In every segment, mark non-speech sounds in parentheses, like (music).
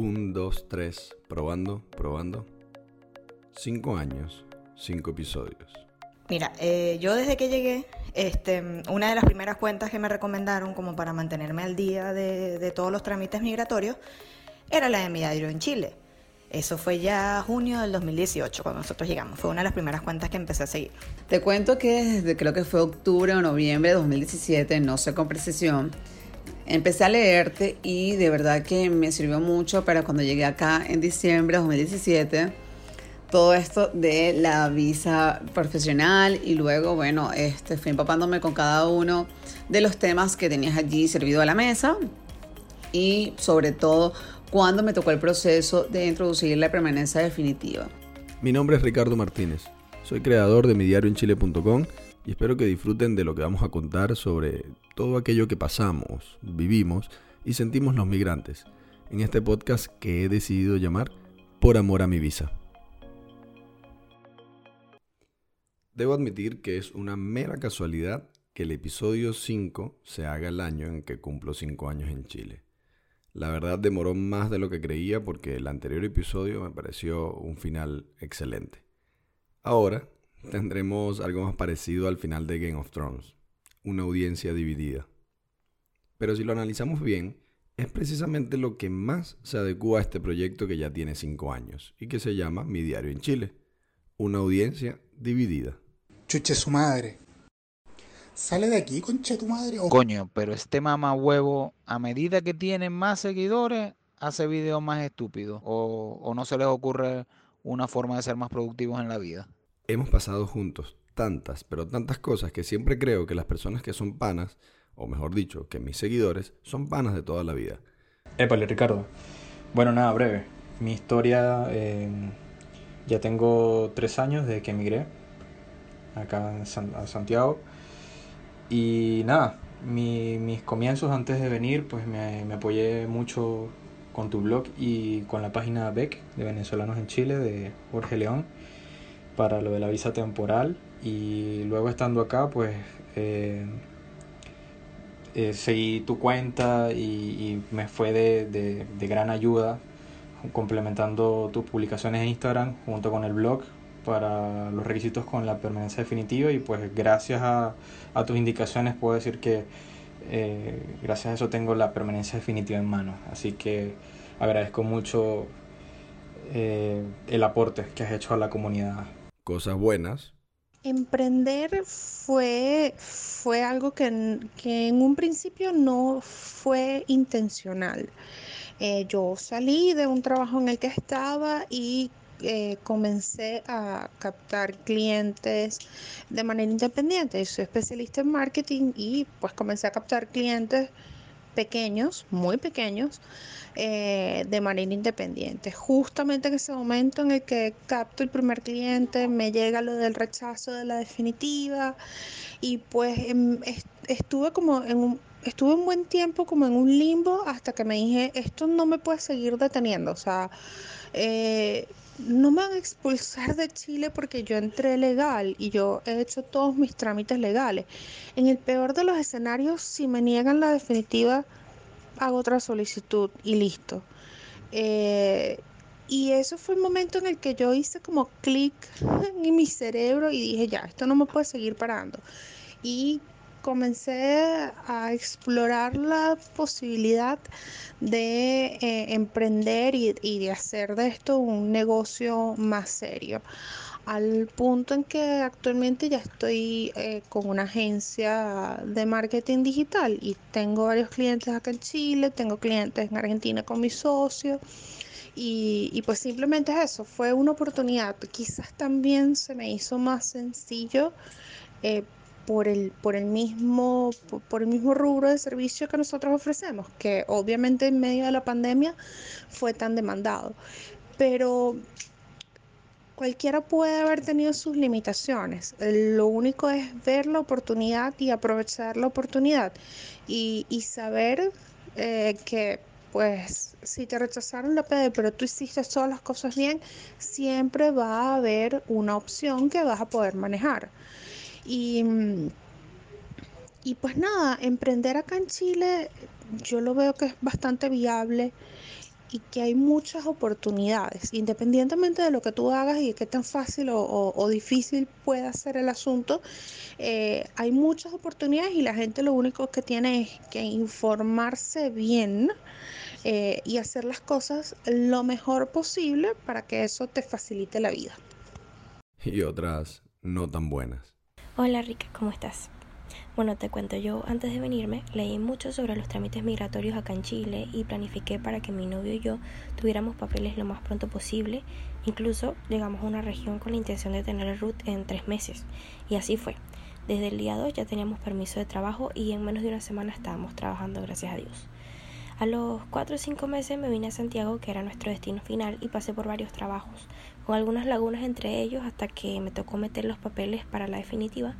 Un, dos, tres, probando, probando. Cinco años, cinco episodios. Mira, eh, yo desde que llegué, este, una de las primeras cuentas que me recomendaron como para mantenerme al día de, de todos los trámites migratorios era la de mi en Chile. Eso fue ya junio del 2018 cuando nosotros llegamos. Fue una de las primeras cuentas que empecé a seguir. Te cuento que desde creo que fue octubre o noviembre de 2017, no sé con precisión, empecé a leerte y de verdad que me sirvió mucho para cuando llegué acá en diciembre de 2017 todo esto de la visa profesional y luego, bueno, este, fui empapándome con cada uno de los temas que tenías allí servido a la mesa y sobre todo cuando me tocó el proceso de introducir la permanencia definitiva. Mi nombre es Ricardo Martínez. Soy creador de midiarioenchile.com y espero que disfruten de lo que vamos a contar sobre todo aquello que pasamos, vivimos y sentimos los migrantes en este podcast que he decidido llamar Por amor a mi visa. Debo admitir que es una mera casualidad que el episodio 5 se haga el año en que cumplo 5 años en Chile. La verdad demoró más de lo que creía porque el anterior episodio me pareció un final excelente. Ahora tendremos algo más parecido al final de Game of Thrones, una audiencia dividida. Pero si lo analizamos bien, es precisamente lo que más se adecua a este proyecto que ya tiene 5 años y que se llama Mi Diario en Chile, una audiencia dividida. Chuche su madre. Sale de aquí, conche tu madre. o- Coño, pero este mamá huevo, a medida que tiene más seguidores, hace videos más estúpidos. O, o no se les ocurre una forma de ser más productivos en la vida. Hemos pasado juntos tantas, pero tantas cosas que siempre creo que las personas que son panas, o mejor dicho, que mis seguidores, son panas de toda la vida. Épale, Ricardo. Bueno, nada, breve. Mi historia, eh, ya tengo tres años desde que emigré acá a Santiago. Y nada, mi- mis comienzos antes de venir, pues me, me apoyé mucho con tu blog y con la página BEC de Venezolanos en Chile de Jorge León para lo de la visa temporal. Y luego estando acá, pues eh, eh, seguí tu cuenta y, me fue de, de- gran ayuda complementando tus publicaciones en Instagram junto con el blog para los requisitos con la permanencia definitiva y pues gracias a, a tus indicaciones puedo decir que eh, gracias a eso tengo la permanencia definitiva en mano así que agradezco mucho el aporte que has hecho a la comunidad Cosas buenas, Emprender fue, fue algo que, que en un principio no fue intencional. Eh, yo salí de un trabajo en el que estaba y eh, comencé a captar clientes de manera independiente. Soy especialista en marketing y pues comencé a captar clientes pequeños, muy pequeños, eh, de manera independiente. Justamente en ese momento en el que capto el primer cliente, me llega lo del rechazo de la definitiva y pues em, est- estuve como en un, estuve un buen tiempo como en un limbo hasta que me dije, esto no me puede seguir deteniendo, o sea, eh, no me van a expulsar de Chile porque yo entré legal y yo he hecho todos mis trámites legales. En el peor de los escenarios, si me niegan la definitiva, hago otra solicitud y listo. Eh, y eso fue el momento en el que yo hice como clic (laughs) en mi cerebro y dije, ya, esto no me puede seguir parando. Y comencé a explorar la posibilidad de eh, emprender y, y de hacer de esto un negocio más serio. Al punto en que actualmente ya estoy eh, con una agencia de marketing digital y tengo varios clientes acá en Chile, tengo clientes en Argentina con mi socio. Y, y pues simplemente es eso, fue una oportunidad. Quizás también se me hizo más sencillo eh, por el, por el mismo, por, el mismo rubro de servicio que nosotros ofrecemos, que obviamente en medio de la pandemia fue tan demandado. Pero cualquiera puede haber tenido sus limitaciones. Lo único es ver la oportunidad y aprovechar la oportunidad y, y saber eh, que pues si te rechazaron la PD, pero tú hiciste todas las cosas bien, siempre va a haber una opción que vas a poder manejar. Y, y pues nada, emprender acá en Chile yo lo veo que es bastante viable y que hay muchas oportunidades, independientemente de lo que tú hagas y de qué tan fácil o, difícil pueda ser el asunto, eh, hay muchas oportunidades y la gente lo único que tiene es que informarse bien eh, y hacer las cosas lo mejor posible para que eso te facilite la vida. Y otras no tan buenas. Hola Rica, ¿cómo estás? Bueno, te cuento, yo antes de venirme leí mucho sobre los trámites migratorios acá en Chile y planifiqué para que mi novio y yo tuviéramos papeles lo más pronto posible. Incluso llegamos a una región con la intención de tener el RUT en tres meses. Y así fue. Desde el día 2 ya teníamos permiso de trabajo y en menos de una semana estábamos trabajando, gracias a Dios. A los 4 o 5 meses me vine a Santiago, que era nuestro destino final, y pasé por varios trabajos, con algunas lagunas entre ellos hasta que me tocó meter los papeles para la definitiva,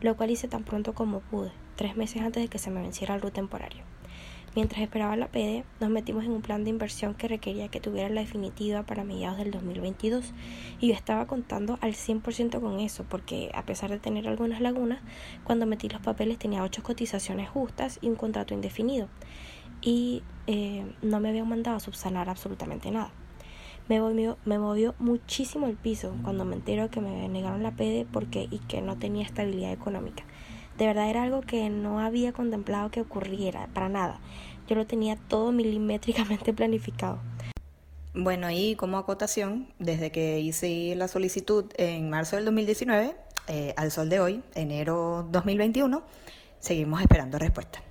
lo cual hice tan pronto como pude, tres meses antes de que se me venciera el RUT temporario. Mientras esperaba la PD, nos metimos en un plan de inversión que requería que tuviera la definitiva para mediados del 2022 y yo estaba contando al 100% con eso porque a pesar de tener algunas lagunas, cuando metí los papeles tenía ocho cotizaciones justas y un contrato indefinido y eh, no me habían mandado a subsanar absolutamente nada. Me movió, me movió muchísimo el piso cuando me entero que me negaron la PD porque y que no tenía estabilidad económica. De verdad era algo que no había contemplado que ocurriera, para nada. Yo lo tenía todo milimétricamente (laughs) planificado. Bueno, y como acotación, desde que hice la solicitud en marzo del 2019, eh, al sol de hoy, enero 2021, seguimos esperando respuesta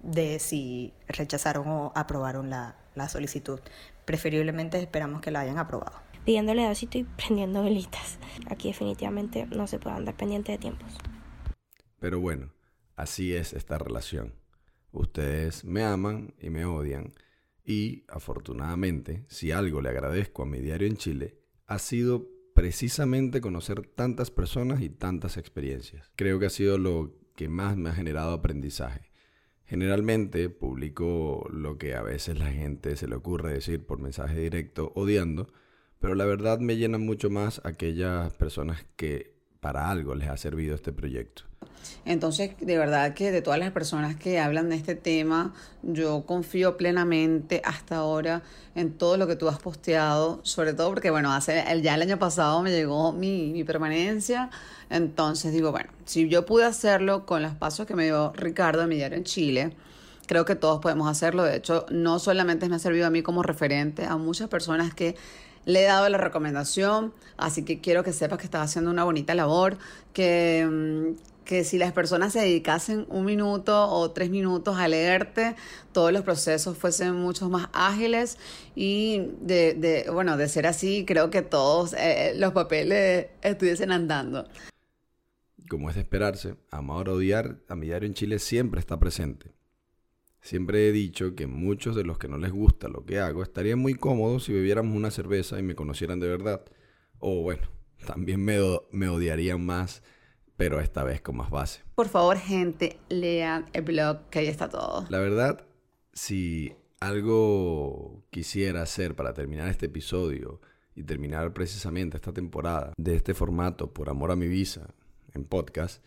de si rechazaron o aprobaron la, solicitud. Preferiblemente esperamos que la hayan aprobado. Pidiéndole dosito y prendiendo velitas. Aquí definitivamente no se puede andar pendiente de tiempos. Pero bueno, así es esta relación. Ustedes me aman y me odian. Y afortunadamente, si algo le agradezco a mi diario en Chile, ha sido precisamente conocer tantas personas y tantas experiencias. Creo que ha sido lo que más me ha generado aprendizaje. Generalmente publico lo que a veces la gente se le ocurre decir por mensaje directo odiando, pero la verdad me llena mucho más aquellas personas que para algo les ha servido este proyecto. Entonces, de verdad que de todas las personas que hablan de este tema, yo confío plenamente hasta ahora en todo lo que tú has posteado, sobre todo porque, bueno, hace ya el año pasado me llegó mi, mi permanencia, entonces digo, bueno, si yo pude hacerlo con los pasos que me dio Ricardo, mi diario en Chile, creo que todos podemos hacerlo. De hecho, no solamente me ha servido a mí como referente, a muchas personas que le he dado la recomendación, así que quiero que sepas que estás haciendo una bonita labor, que, mm, que si las personas se dedicasen un minuto o tres minutos a leerte, todos los procesos fuesen mucho más ágiles y de, bueno, de ser así, creo que todos eh, los papeles estuviesen andando. Como es de esperarse, amar o odiar a mi diario en Chile siempre está presente. Siempre he dicho que muchos de los que no les gusta lo que hago estarían muy cómodos si bebiéramos una cerveza y me conocieran de verdad. O bueno, también me, me odiarían más pero esta vez con más base. Por favor, gente, lean el blog, que ahí está todo. La verdad, si algo quisiera hacer para terminar este episodio y terminar precisamente esta temporada de este formato por amor a mi visa en podcast,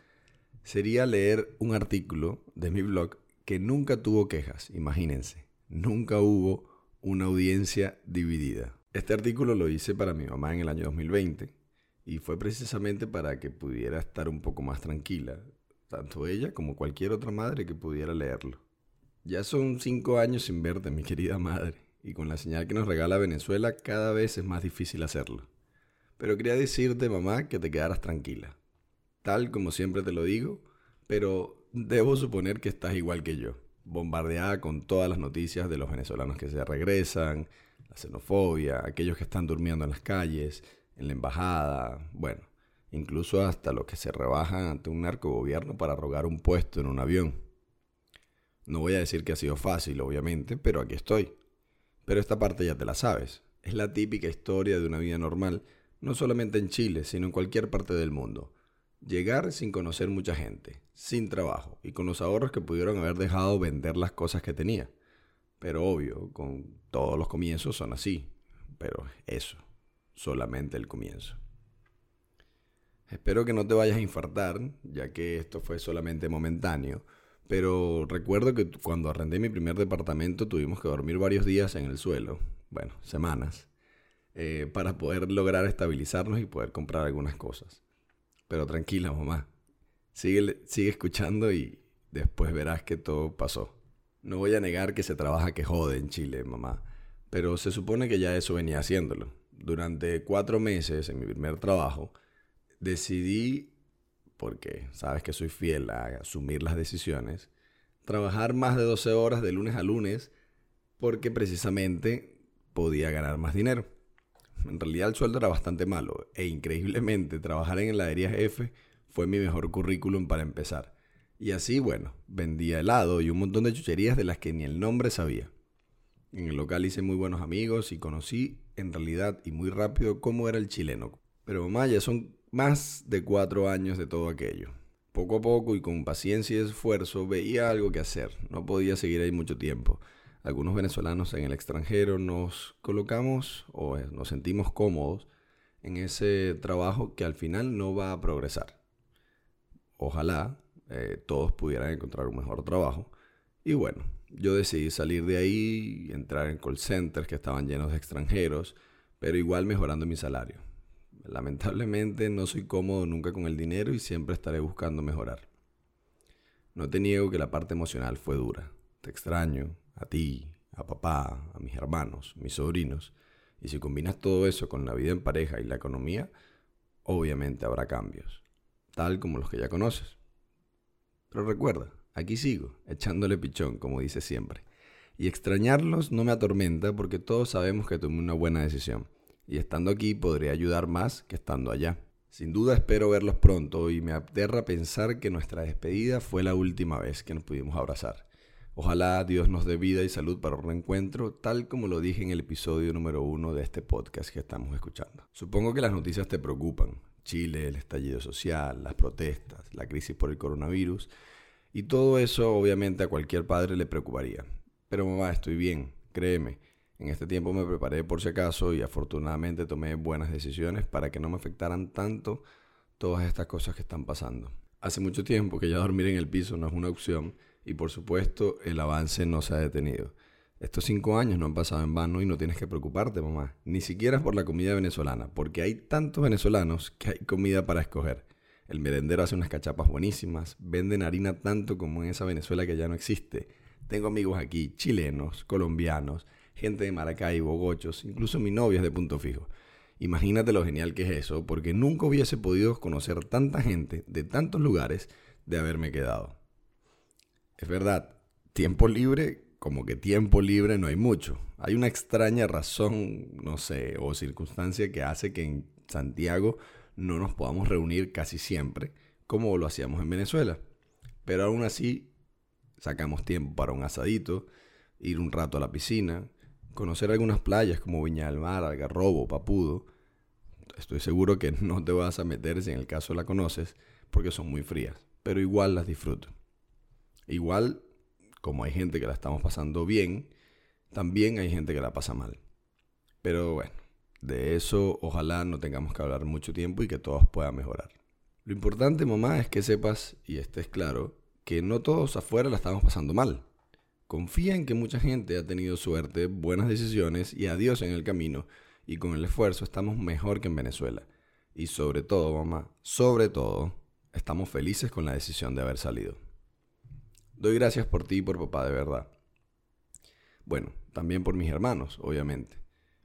sería leer un artículo de mi blog que nunca tuvo quejas, imagínense, nunca hubo una audiencia dividida. Este artículo lo hice para mi mamá en el año 2020 y fue precisamente para que pudiera estar un poco más tranquila, tanto ella como cualquier otra madre que pudiera leerlo. Ya son cinco años sin verte, mi querida madre, y con la señal que nos regala Venezuela cada vez es más difícil hacerlo. Pero quería decirte, mamá, que te quedaras tranquila. Tal como siempre te lo digo, pero debo suponer que estás igual que yo, bombardeada con todas las noticias de los venezolanos que se regresan, la xenofobia, aquellos que están durmiendo en las calles, en la embajada, bueno, incluso hasta los que se rebajan ante un narcogobierno para rogar un puesto en un avión. No voy a decir que ha sido fácil, obviamente, pero aquí estoy. Pero esta parte ya te la sabes. Es la típica historia de una vida normal, no solamente en Chile, sino en cualquier parte del mundo. Llegar sin conocer mucha gente, sin trabajo y con los ahorros que pudieron haber dejado vender las cosas que tenía. Pero obvio, con todos los comienzos son así. Pero eso, solamente el comienzo. Espero que no te vayas a infartar, ya que esto fue solamente momentáneo, Pero recuerdo que cuando arrendé mi primer departamento tuvimos que dormir varios días en el suelo, bueno, semanas, eh, para poder lograr estabilizarnos y poder comprar algunas cosas. Pero tranquila, mamá. Sigue, sigue escuchando y después verás que todo pasó. No voy a negar que se trabaja que jode en Chile, mamá, pero se supone que ya eso venía haciéndolo. Durante cuatro meses en mi primer trabajo, decidí, porque sabes que soy fiel a asumir las decisiones, trabajar más de 12 horas de lunes a lunes porque precisamente podía ganar más dinero. En realidad el sueldo era bastante malo e increíblemente trabajar en heladería jefe fue mi mejor currículum para empezar. Y así, bueno, vendía helado y un montón de chucherías de las que ni el nombre sabía. En el local hice muy buenos amigos y conocí en realidad y muy rápido cómo era el chileno. Pero mamá, son más de cuatro años de todo aquello. Poco a poco y con paciencia y esfuerzo veía algo que hacer. No podía seguir ahí mucho tiempo. Algunos venezolanos en el extranjero nos colocamos o nos sentimos cómodos en ese trabajo que al final no va a progresar. Ojalá eh, todos pudieran encontrar un mejor trabajo. Y bueno, yo decidí salir de ahí entrar en call centers que estaban llenos de extranjeros, pero igual mejorando mi salario. Lamentablemente no soy cómodo nunca con el dinero y siempre estaré buscando mejorar. No te niego que la parte emocional fue dura. Te extraño, a ti, a papá, a mis hermanos, mis sobrinos. Y si combinas todo eso con la vida en pareja y la economía, obviamente habrá cambios, tal como los que ya conoces. Pero recuerda, aquí sigo, echándole pichón, como dice siempre. Y extrañarlos no me atormenta porque todos sabemos que tomé una buena decisión. Y estando aquí podría ayudar más que estando allá. Sin duda espero verlos pronto y me aterra pensar que nuestra despedida fue la última vez que nos pudimos abrazar. Ojalá Dios nos dé vida y salud para un reencuentro, tal como lo dije en el episodio número uno de este podcast que estamos escuchando. Supongo que las noticias te preocupan, Chile, el estallido social, las protestas, la crisis por el coronavirus. Y todo eso obviamente a cualquier padre le preocuparía. Pero mamá, estoy bien, créeme. En este tiempo me preparé por si acaso y afortunadamente tomé buenas decisiones para que no me afectaran tanto todas estas cosas que están pasando. Hace mucho tiempo que ya dormir en el piso no es una opción y por supuesto el avance no se ha detenido. Estos cinco años no han pasado en vano y no tienes que preocuparte, mamá. Ni siquiera por la comida venezolana, porque hay tantos venezolanos que hay comida para escoger. El merendero hace unas cachapas buenísimas, venden harina tanto como en esa Venezuela que ya no existe. Tengo amigos aquí, chilenos, colombianos, gente de Maracay, Bogochos, incluso mi novia es de Punto Fijo. Imagínate lo genial que es eso, porque nunca hubiese podido conocer tanta gente de tantos lugares de haberme quedado. Es verdad, tiempo libre como que tiempo libre no hay mucho. Hay una extraña razón, no sé, o circunstancia que hace que en Santiago no nos podamos reunir casi siempre, como lo hacíamos en Venezuela. Pero aún así, sacamos tiempo para un asadito, ir un rato a la piscina, conocer algunas playas como Viña del Mar, Algarrobo, Papudo. Estoy seguro que no te vas a meter si en el caso la conoces, porque son muy frías, pero igual las disfruto. Igual como hay gente que la estamos pasando bien, también hay gente que la pasa mal. Pero bueno, de eso ojalá no tengamos que hablar mucho tiempo y que todos puedan mejorar. Lo importante, mamá, es que sepas y estés claro que no todos afuera la estamos pasando mal. Confía en que mucha gente ha tenido suerte, buenas decisiones y adiós en el camino, y con el esfuerzo estamos mejor que en Venezuela. Y sobre todo, mamá, sobre todo, estamos felices con la decisión de haber salido. Doy gracias por ti y por papá de verdad. Bueno, también por mis hermanos, obviamente.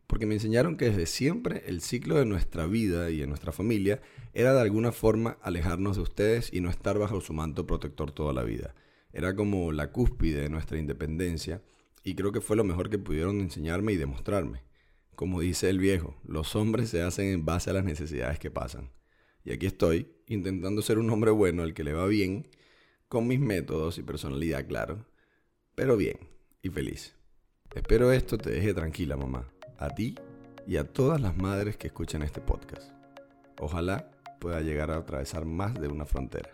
Porque me enseñaron que desde siempre el ciclo de nuestra vida y de nuestra familia era de alguna forma alejarnos de ustedes y no estar bajo su manto protector toda la vida. Era como la cúspide de nuestra independencia y creo que fue lo mejor que pudieron enseñarme y demostrarme. Como dice el viejo, los hombres se hacen en base a las necesidades que pasan. Y aquí estoy, intentando ser un hombre bueno al que le va bien con mis métodos y personalidad, claro, pero bien y feliz. Espero esto te deje tranquila, mamá, a ti y a todas las madres que escuchan este podcast. Ojalá pueda llegar a atravesar más de una frontera.